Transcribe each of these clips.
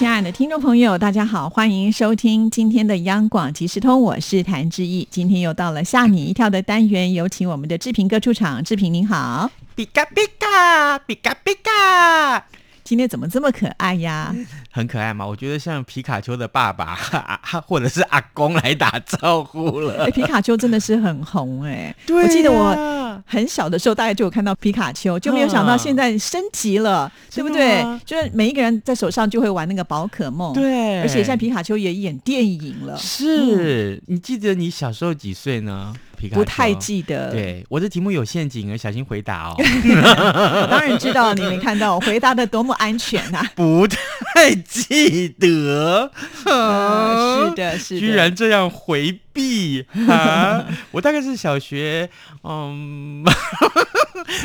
亲爱的听众朋友，大家好，欢迎收听今天的央广即时通，我是谭志毅。今天又到了吓你一跳的单元，有请我们的志平哥出场。志平您好，比嘎比嘎比嘎比嘎，今天怎么这么可爱呀？很可爱吗？我觉得像皮卡丘的爸爸 或者是阿公来打招呼了。哎，皮卡丘真的是很红哎，对我记得我很小的时候，大概就有看到皮卡丘，就没有想到现在升级了，对不对？就是每一个人在手上就会玩那个宝可梦，，对，而且现在皮卡丘也演电影了，是你记得你小时候几岁呢？皮卡丘不太。记得。，对，我的题目有陷阱，小心回答哦。我 当然知道你没看到，我回答的多么安全啊！不太记得，呃 是的，是的，居然这样回避啊！我大概是小学，嗯，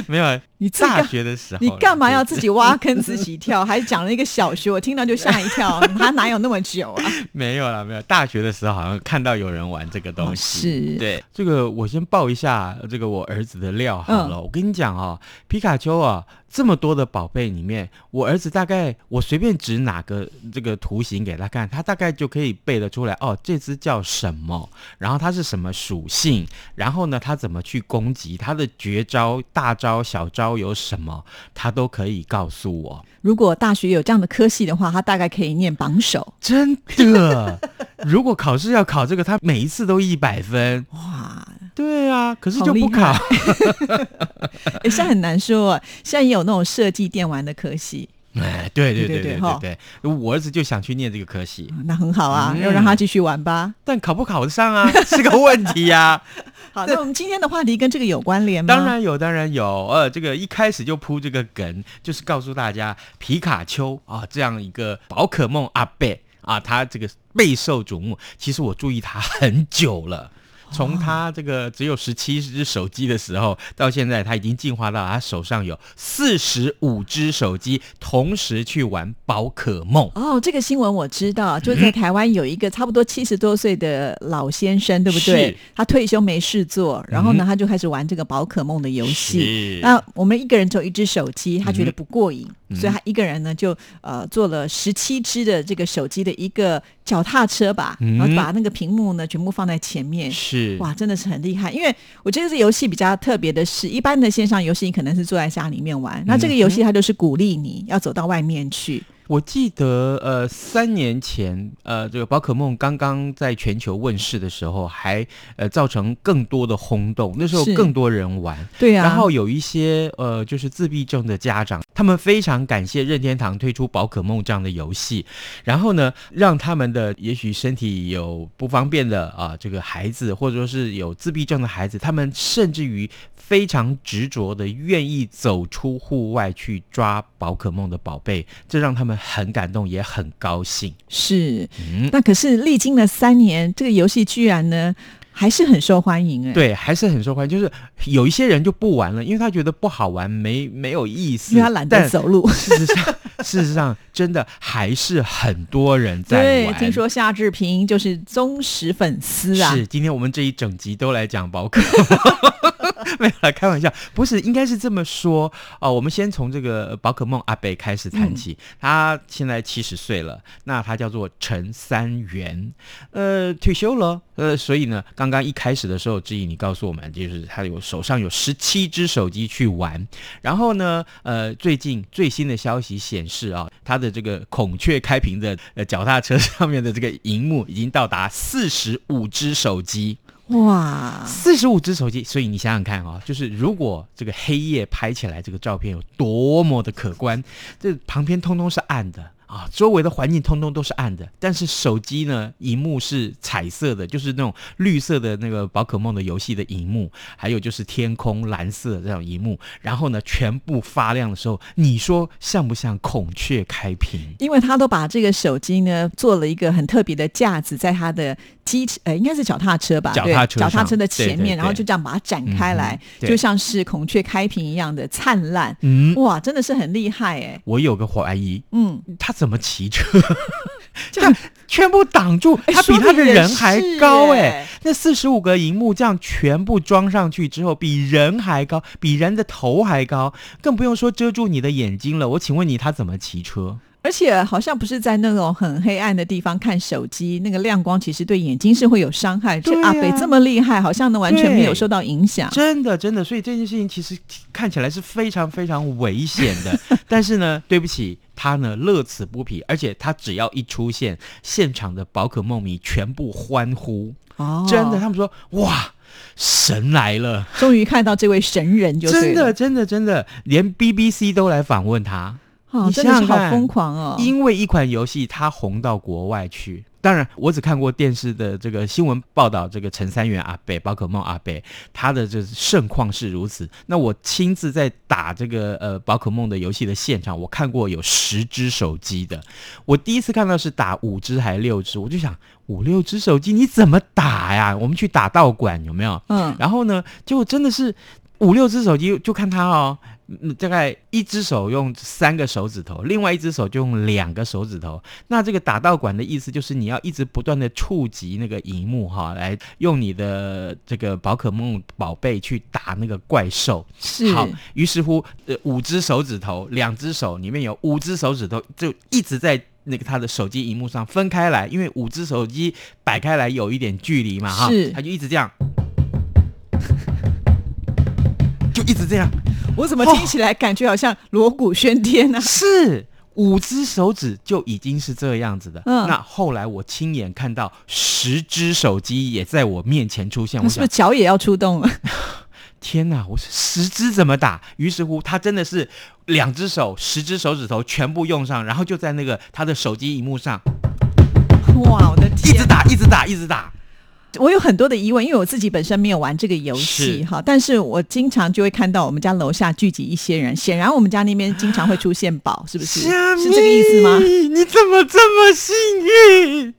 没有，你大学的时候，你干嘛要自己？挖坑自己跳？还讲了一个小学，我听到就吓一跳，他哪有那么久啊？没有了，没有。大学的时候好像看到有人玩这个东西，哦是对这个我先报一下这个我儿子的料好嗯了。我跟你讲哦，皮卡丘啊，这么多的宝贝里面，我儿子大概我随便指哪个这个图形给他看，他大概就可以背得出来哦，这只叫什么，然后它是什么属性，然后呢，它怎么去攻击，它的绝招、大招、小招有什么，他都可以告诉我。如果大学有这样的科系的话，他大概可以念榜首。真的，如果考试要考这个，他每一次都一百分。哇，对啊，可是就不考。现在很难说哦，现在也有那种设计电玩的科系，哎，对对对对对对我儿子就想去念这个科系，那很好啊，嗯。要让他继续玩吧。但考不考得上啊，是个问题呀、好，那我们今天的话题跟这个有关联吗？当然有，当然有。呃，这个一开始就铺这个梗，就是告诉大家皮卡丘啊这样一个宝可梦阿贝啊，他这个备受瞩目。其实我注意他很久了。从他这个只有十七只手机的时候，到现在他已经进化到他手上有四十五只手机，同时去玩宝可梦。哦，这个新闻我知道，就在台湾有一个差不多七十多岁的老先生，对不对？他退休没事做，然后呢，嗯他就开始玩这个宝可梦的游戏。是那我们一个人只有一只手机，他觉得不过瘾，嗯所以他一个人呢就呃做了十七只的这个手机的一个脚踏车吧，嗯然后把那个屏幕呢全部放在前面。是哇，真的是很厉害！因为我觉得这游戏比较特别的是，一般的线上游戏你可能是坐在家里面玩，那这个游戏它就是鼓励你要走到外面去。我记得，呃，三年前，呃，这个宝可梦刚刚在全球问世的时候，还呃造成更多的轰动。那时候更多人玩，对啊，然后有一些呃，就是自闭症的家长，他们非常感谢任天堂推出宝可梦这样的游戏，然后呢，让他们的也许身体有不方便的啊、这个孩子，或者说是有自闭症的孩子，他们甚至于非常执着的愿意走出户外去抓宝可梦的宝贝，这让他们很感动，也很高兴。是，嗯，那可是历经了三年，这个游戏居然呢还是很受欢迎哎。，对，还是很受欢迎。就是有一些人就不玩了，因为他觉得不好玩，没没有意思，因为他懒得走路。事实上，事实上，真的还是很多人在对，听说夏志平就是忠实粉丝啊。是，今天我们这一整集都来讲宝可梦。没有啦，开玩笑，不是，应该是这么说哦。我们先从这个宝可梦阿北开始谈起，他现在七十岁了，那他叫做陈三元，呃，退休了，呃，所以呢，刚刚一开始的时候，志毅你告诉我们，就是他有手上有十七只手机去玩，然后呢，呃，最近最新的消息显示啊，他的这个孔雀开屏的呃脚踏车上面的这个荧幕已经到达四十五只手机。哇，四十五只手机，所以你想想看啊、就是如果这个黑夜拍起来这个照片有多么的可观，这旁边通通是暗的。啊，周围的环境通通都是暗的，但是手机呢，荧幕是彩色的，就是那种绿色的那个宝可梦的游戏的荧幕，还有就是天空蓝色的这种荧幕，然后呢，全部发亮的时候，你说像不像孔雀开屏？因为他都把这个手机呢做了一个很特别的架子，在他的机呃，应该是脚踏车吧？对脚踏车脚踏车的上对对前面，然后就这样把它展开来嗯，就像是孔雀开屏一样的灿烂。嗯，哇，真的是很厉害哎。我有个怀疑，嗯，他怎么骑车？这样全部挡住，哎他比他的人还高哎、耶那四十五个荧幕这样全部装上去之后，比人还高，比人的头还高，更不用说遮住你的眼睛了。我请问你，他怎么骑车？而且好像不是在那种很黑暗的地方看手机，那个亮光其实对眼睛是会有伤害。这啊阿北这么厉害，好像呢完全没有受到影响。真的，真的，所以这件事情其实看起来是非常非常危险的。但是呢，对不起，他呢乐此不疲，而且他只要一出现，现场的宝可梦迷全部欢呼，哦真的，他们说哇，神来了。终于看到这位神人就真的，真的，真的，连 BBC 都来访问他，哦，你真的是好疯狂哦。因为一款游戏，它红到国外去。当然，我只看过电视的这个新闻报道，这个陈三元阿贝、宝可梦阿贝，他的这盛况是如此。那我亲自在打这个呃宝可梦的游戏的现场，我看过有十只手机的。我第一次看到是打五只还六只，我就想五六只手机你怎么打呀？我们去打道馆有没有？嗯，然后呢，结果真的是五六只手机，就看他哦，嗯，大概一只手用三个手指头，另外一只手就用两个手指头。那这个打道馆的意思就是你要一直不断的触及那个荧幕哈，来用你的这个宝可梦宝贝去打那个怪兽。是好，于是乎，呃，五只手指头，两只手里面有五只手指头，就一直在那个他的手机荧幕上分开来，因为五只手机摆开来有一点距离嘛，哈是，他就一直这样，就一直这样，我怎么听起来感觉好像锣鼓喧天呢、是。五只手指就已经是这样子的，嗯那后来我亲眼看到十只手机也在我面前出现，我是不是脚也要出动了？天哪！我是十只怎么打？于是乎，他真的是两只手、十只手指头全部用上，然后就在那个他的手机荧幕上哇，我的天一！直打、一直打、一直打。我有很多的疑问，因为我自己本身没有玩这个游戏哈，但是我经常就会看到我们家楼下聚集一些人，显然我们家那边经常会出现宝，是不是？是这个意思吗？你怎么这么幸运？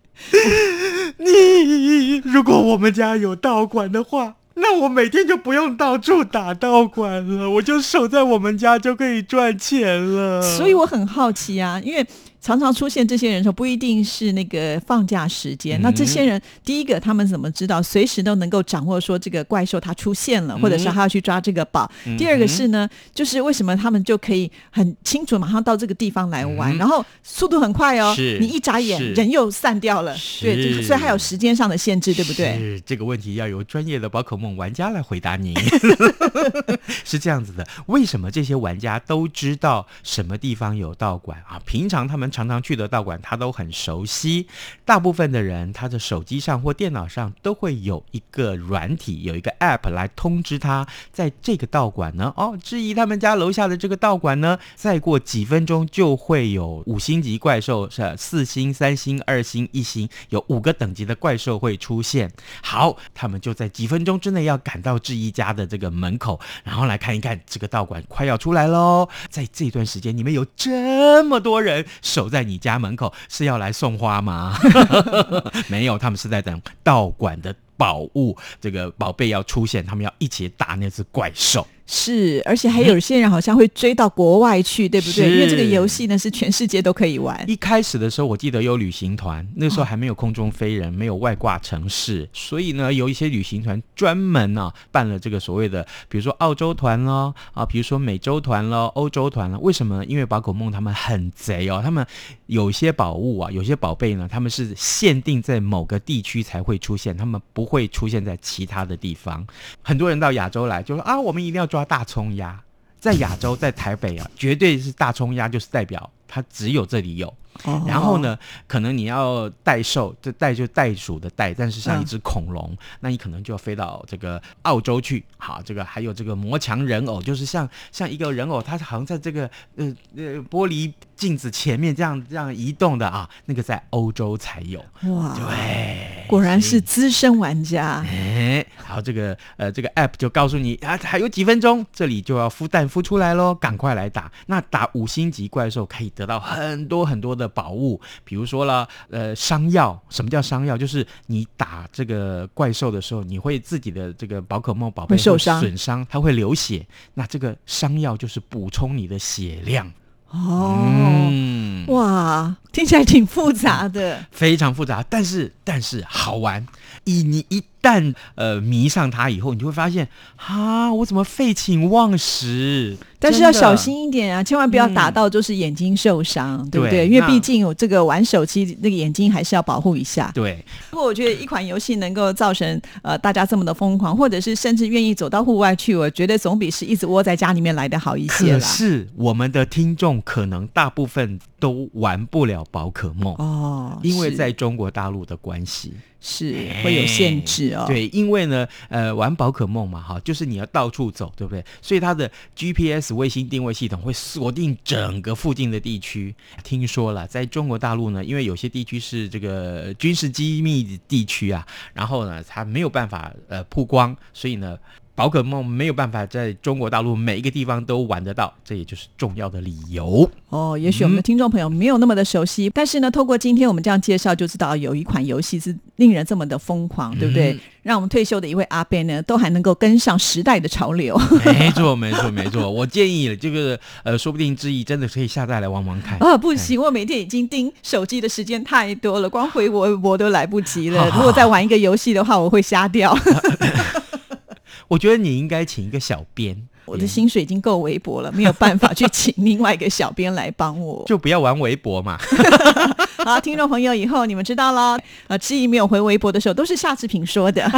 你如果我们家有道馆的话，那我每天就不用到处打道馆了，我就守在我们家就可以赚钱了。所以我很好奇啊，因为常常出现这些人的时候，不一定是那个放假时间。嗯那这些人，第一个他们怎么知道随时都能够掌握说这个怪兽它出现了，或者是他要去抓这个宝？嗯第二个是呢，就是为什么他们就可以很清楚马上到这个地方来玩，嗯然后速度很快哦，你一眨眼人又散掉了，对，所以还有时间上的限制，对不对？是这个问题要由专业的宝可梦玩家来回答您。是这样子的，为什么这些玩家都知道什么地方有道馆啊？平常他们常常去的道馆，他都很熟悉。大部分的人，他的手机上或电脑上都会有一个软体，有一个 App 来通知他，在这个道馆呢，哦，质疑他们家楼下的这个道馆呢，再过几分钟就会有五星级怪兽，是四星、三星、二星、一星，有五个等级的怪兽会出现。好，他们就在几分钟之内要赶到质疑家的这个门口，然后来看一看这个道馆快要出来喽。在这段时间，你们有这么多人守在你家门口，是要来送花吗？没有，他们是在等道馆的宝物，这个宝贝要出现，他们要一起打那只怪兽。是，而且还有些人好像会追到国外去，对不对？因为这个游戏呢是全世界都可以玩。一开始的时候，我记得有旅行团，那时候还没有空中飞人，没有外挂城市，所以呢，有一些旅行团专门呢、办了这个所谓的，比如说澳洲团咯，啊，比如说美洲团咯，欧洲团了。为什么呢？因为宝可梦他们很贼哦，他们有些宝物啊，有些宝贝呢，他们是限定在某个地区才会出现，他们不会出现在其他的地方。很多人到亚洲来就说啊，我们一定要抓大葱鸭。在亚洲，在台北啊，绝对是大葱鸭，就是代表它只有这里有。哦然后？呢，可能你要代兽，这袋就袋鼠的袋，但是像一只恐龙，那你可能就要飞到这个澳洲去。好，这个还有这个魔墙人偶，就是像像一个人偶，它好像在这个呃呃玻璃镜子前面这样这样移动的啊，那个在欧洲才有。哇，对，果然是资深玩家。哎，好，这个呃，这个 app 就告诉你啊，还有几分钟，这里就要孵蛋孵出来喽，赶快来打。那打五星级怪兽可以得到很多很多的宝物，比如说了，呃，伤药。什么叫伤药？就是你打这个怪兽的时候，你会自己的这个宝可梦宝贝受伤损伤，它会流血。那这个伤药就是补充你的血量。哦，嗯，哇，听起来挺复杂的。非常复杂，但是但是好玩。以你一旦呃迷上它以后，你就会发现啊，我怎么废寝忘食？但是要小。心一点啊，千万不要打到就是眼睛受伤，对不对？因为毕竟有这个玩手机，那个眼睛还是要保护一下。对，不过我觉得一款游戏能够造成呃大家这么的疯狂，或者是甚至愿意走到户外去，我觉得总比是一直窝在家里面来的好一些可。是我们的听众可能大部分都玩不了宝可梦。哦，因为在中国大陆的关系，是会有限制对，因为呢，呃，玩宝可梦嘛，哈，就是你要到处走，对不对？所以它的 GPS 卫星定位系统会锁定整个附近的地区。听说了，在中国大陆呢，因为有些地区是这个军事机密地区啊，然后呢，它没有办法呃曝光，所以呢。宝可梦没有办法在中国大陆每一个地方都玩得到，这也就是重要的理由。哦，也许我们的听众朋友没有那么的熟悉，但是呢，透过今天我们这样介绍，就知道有一款游戏是令人这么的疯狂，对不对？嗯让我们退休的一位阿贝呢，都还能够跟上时代的潮流。没错，没错，没错。我建议这个呃，说不定志毅真的可以下载来玩玩看。啊，不行，我每天已经盯手机的时间太多了，光回我我都来不及了。如果再玩一个游戏的话，我会瞎掉。我觉得你应该请一个小编，我的薪水已经够微薄了，没有办法去请另外一个小编来帮我。就不要玩微博嘛。好，听众朋友，以后你们知道了。呃，志毅没有回微博的时候，都是夏志平说的。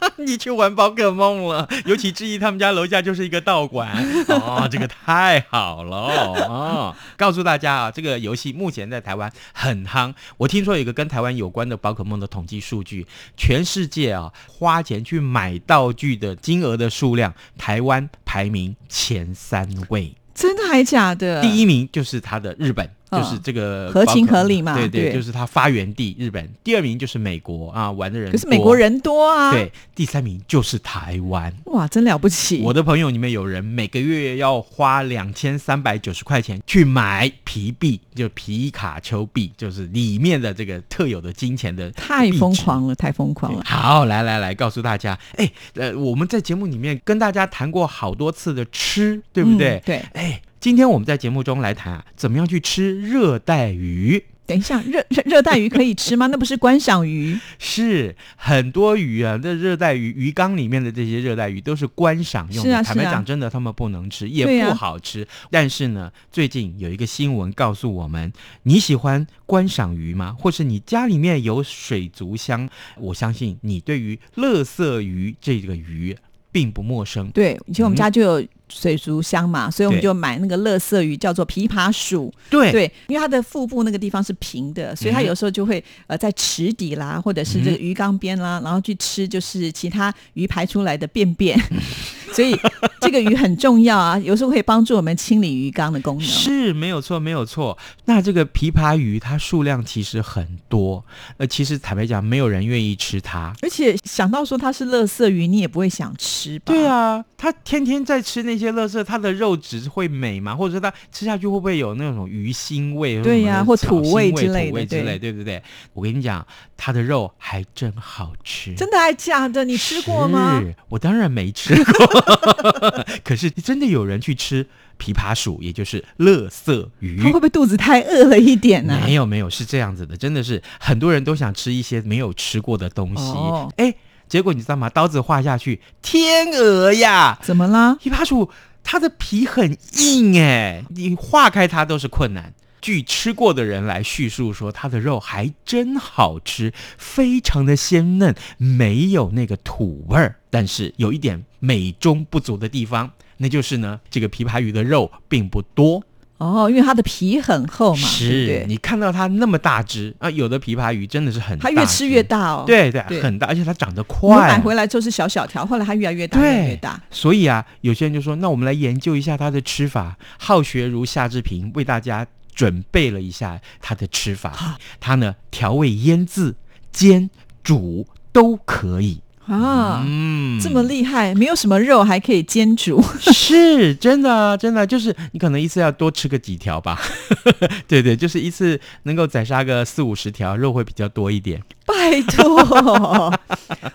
你去玩宝可梦了，尤其志毅他们家楼下就是一个道馆 哦，这个太好了哦。告诉大家啊，这个游戏目前在台湾很夯。我听说有一个跟台湾有关的宝可梦的统计数据，全世界啊花钱去买道具的金额的数量，台湾排名前三位。真的还假的？第一名就是他的日本，嗯就是这个合情合理嘛对对就是它发源地日本。第二名就是美国啊，玩的人可是美国人多啊。，对，第三名就是台湾。哇，真了不起。我的朋友里面有人每个月要花两千三百九十块钱去买皮币，就皮卡丘币，就是里面的这个特有的金钱的太疯狂了，太疯狂了。好，来来来，告诉大家，哎，呃，我们在节目里面跟大家谈过好多次的吃，对不对？嗯对。哎，今天我们在节目中来谈啊，怎么样去吃热带鱼。等一下，热热热带鱼可以吃吗？那不是观赏鱼。是很多鱼啊，那热带鱼鱼缸里面的这些热带鱼都是观赏用的。坦白讲，真的他们不能吃，也不好吃。但是呢，最近有一个新闻告诉我们，你喜欢观赏鱼吗？或是你家里面有水族箱？我相信你对于乐色鱼这个鱼并不陌生。对，以前我们家就有水族箱嘛，所以我们就买那个乐色鱼，叫做琵琶鼠。对。对，因为它的腹部那个地方是平的，所以它嗯有时候就会呃在池底啦，或者是这个鱼缸边啦，然后去吃就是其他鱼排出来的便便，所以这个鱼很重要啊，有时候可以帮助我们清理鱼缸的功能。是没有错，没有错。那这个琵琶鱼它数量其实很多，呃，其实坦白讲，没有人愿意吃它。而且想到说它是乐色鱼，你也不会想吃吧？对，啊，它天天在吃那些垃圾，它的肉质会美吗？或者说它吃下去会不会有那种鱼腥味？对呀或土味之类的对土味之类，对不对？我跟你讲，它的肉还真好吃。真的还假的？你吃过吗？是我当然没吃过，可是真的有人去吃琵琶鼠，也就是乐色鱼它会。不会肚子太饿了一点呢、没有没有，是这样子的，真的是很多人都想吃一些没有吃过的东西。哦哎、结果你知道吗？刀子划下去，天鹅呀！怎么啦？琵琶鼠它的皮很硬哎，你化开它都是困难。据吃过的人来叙述说，它的肉还真好吃，非常的鲜嫩，没有那个土味儿。但是有一点美中不足的地方，那就是呢，这个琵琶鱼的肉并不多。哦，因为它的皮很厚嘛，是对？你看到它那么大只啊，有的琵琶鱼真的是很大，它越吃越大哦。，对对，对很大，而且它长得快。买回来就是小小条，后来它越来越大，越来越大。所以啊，有些人就说，那我们来研究一下它的吃法。好学如夏志平为大家准备了一下它的吃法。它呢调味腌制、煎、煮都可以。啊，嗯。这么厉害，没有什么肉还可以煎煮，是真的啊，真的就是你可能一次要多吃个几条吧，对对，就是一次能够宰杀个四五十条，肉会比较多一点。拜托，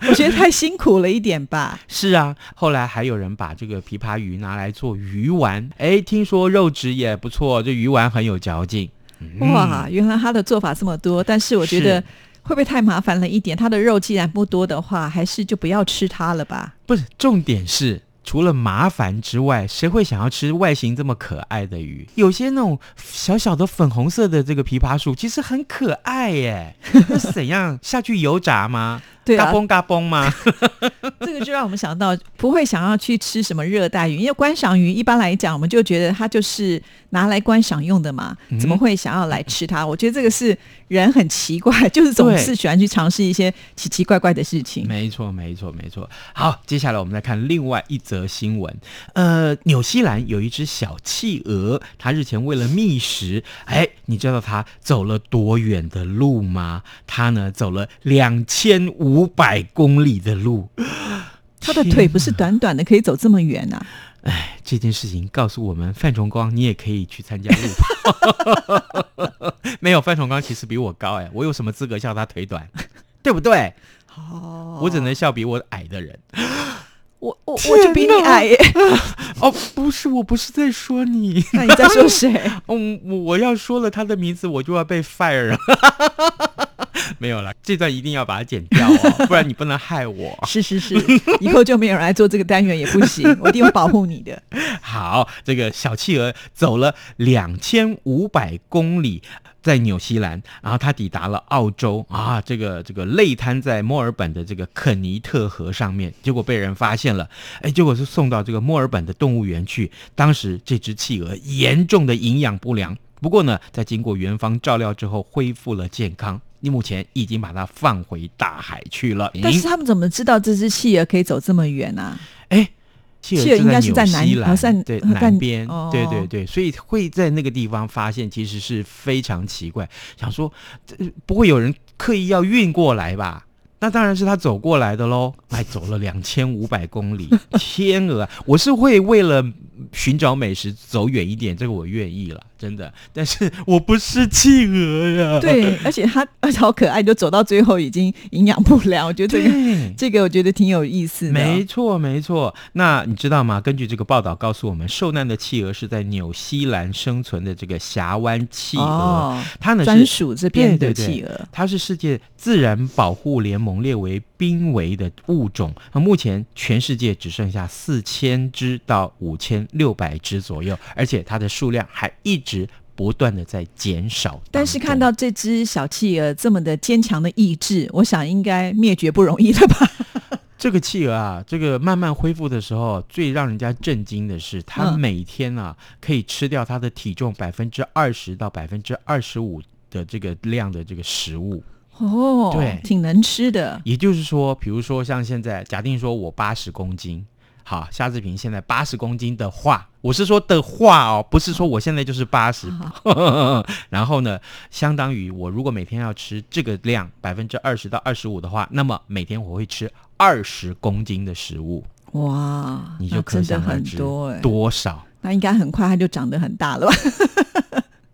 我觉得太辛苦了一点吧。是啊，后来还有人把这个琵琶鱼拿来做鱼丸，哎，听说肉质也不错，这鱼丸很有嚼劲。嗯。哇，原来他的做法这么多，但是我觉得是会不会太麻烦了一点？它的肉既然不多的话，还是就不要吃它了吧。不是，重点是除了麻烦之外，谁会想要吃外形这么可爱的鱼？有些那种小小的粉红色的这个枇杷树，其实很可爱耶。那是怎样下去油炸吗？对啊嘎嘣嘎嘣吗？这个就让我们想到，不会想要去吃什么热带鱼，因为观赏鱼一般来讲，我们就觉得它就是拿来观赏用的嘛，嗯怎么会想要来吃它？我觉得这个是人很奇怪，就是总是喜欢去尝试一些奇奇怪怪的事情。没错，没错，没错。好，接下来我们再看另外一则新闻。呃，纽西兰有一只小企鹅，它日前为了觅食，哎，你知道它走了多远的路吗？它呢走了两千五百公里的路。他的腿不是短短的，可以走这么远啊？哎，这件事情告诉我们，范崇光，你也可以去参加路跑。没有，范崇光其实比我高哎，我有什么资格笑他腿短？对不对？哦我只能笑比我矮的人。我我我就比你矮耶，哦，不是，我不是在说你。那你在说谁？嗯，我我要说了他的名字，我就要被 fire 了。没有了，这段一定要把它剪掉哦，不然你不能害我。是是是，以后就没有人来做这个单元也不行，我一定会保护你的。好，这个小企鹅走了两千五百公里。在纽西兰，然后他抵达了澳洲啊，这个这个累瘫在墨尔本的这个肯尼特河上面，结果被人发现了，哎，结果是送到这个墨尔本的动物园去。当时这只企鹅严重的营养不良，不过呢，在经过园方照料之后，恢复了健康。你目前已经把它放回大海去了。但是他们怎么知道这只企鹅可以走这么远啊？哎，企企鹅应该是在南纽西兰哦在对南边，哦对对对，所以会在那个地方发现，其实是非常奇怪。想说，这不会有人刻意要运过来吧？那当然是他走过来的喽，还走了两千五百公里，天鹅啊！我是会为了寻找美食走远一点，这个我愿意了，真的。但是我不是企鹅呀，对，而且它而且好可爱，就走到最后已经营养不良。我觉得这个。这个我觉得挺有意思的。没错，没错。那你知道吗？根据这个报道告诉我们，受难的企鹅是在纽西兰生存的这个峡湾企鹅，哦，它呢专是属这边的企鹅。它是世界自然保护联盟列为濒危的物种。那目前全世界只剩下四千只到五千六百只左右，而且它的数量还一直不断的在减少。但是看到这只小企鹅这么的坚强的意志，我想应该灭绝不容易了吧？这个企鹅啊，这个慢慢恢复的时候，最让人家震惊的是，它嗯每天啊、可以吃掉它的体重百分之二十到百分之二十五的这个量的这个食物。哦，对挺能吃的。也就是说，比如说像现在，假定说我八十公斤，好，夏志平现在八十公斤的话，我是说的话哦，不是说我现在就是八十。然后呢，相当于我如果每天要吃这个量百分之二十到二十五的话，那么每天我会吃二十公斤的食物，哇，你就可想而知多少。那应该很快它就长得很大了吧？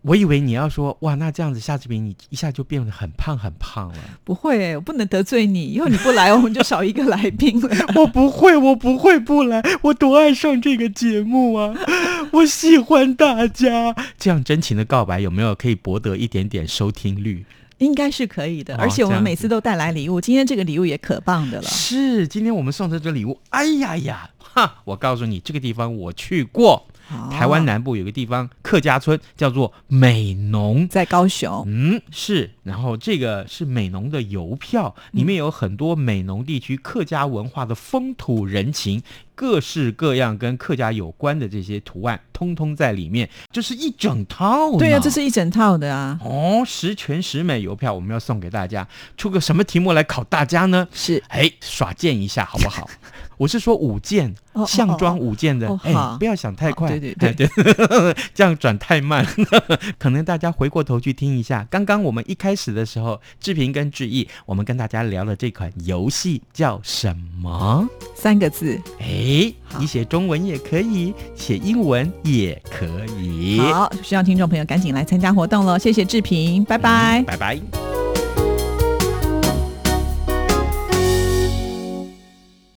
我以为你要说哇，那这样子夏志平你一下就变得很胖很胖了。不会欸，我不能得罪你，以后你不来，我们就少一个来宾了。我不会，我不会不来，我多爱上这个节目啊！我喜欢大家，这样真情的告白有没有可以博得一点点收听率？应该是可以的，哦而且我们每次都带来礼物，今天这个礼物也可棒的了。是，今天我们送的这礼物，哎呀呀，哈！我告诉你，这个地方我去过，台湾哦南部有个地方客家村叫做美浓。在高雄，嗯，是，然后这个是美浓的邮票，里面有很多美浓地区客家文化的风土人情，各式各样跟客家有关的这些图案，通通在里面，这是一整套呢。对呀、这是一整套的啊。哦，十全十美邮票我们要送给大家，出个什么题目来考大家呢？是哎，耍剑一下好不好？我是说舞剑哦，项庄舞剑的哦，哎好，不要想太快，对对对哎对，这样转太慢，可能大家回过头去听一下，刚刚我们一开始的时候，志平跟志毅，我们跟大家聊了这款游戏叫什么？三个字。哎，好你写中文也可以，写英文也可以。好，希望听众朋友赶紧来参加活动了！谢谢志平，拜拜。拜拜。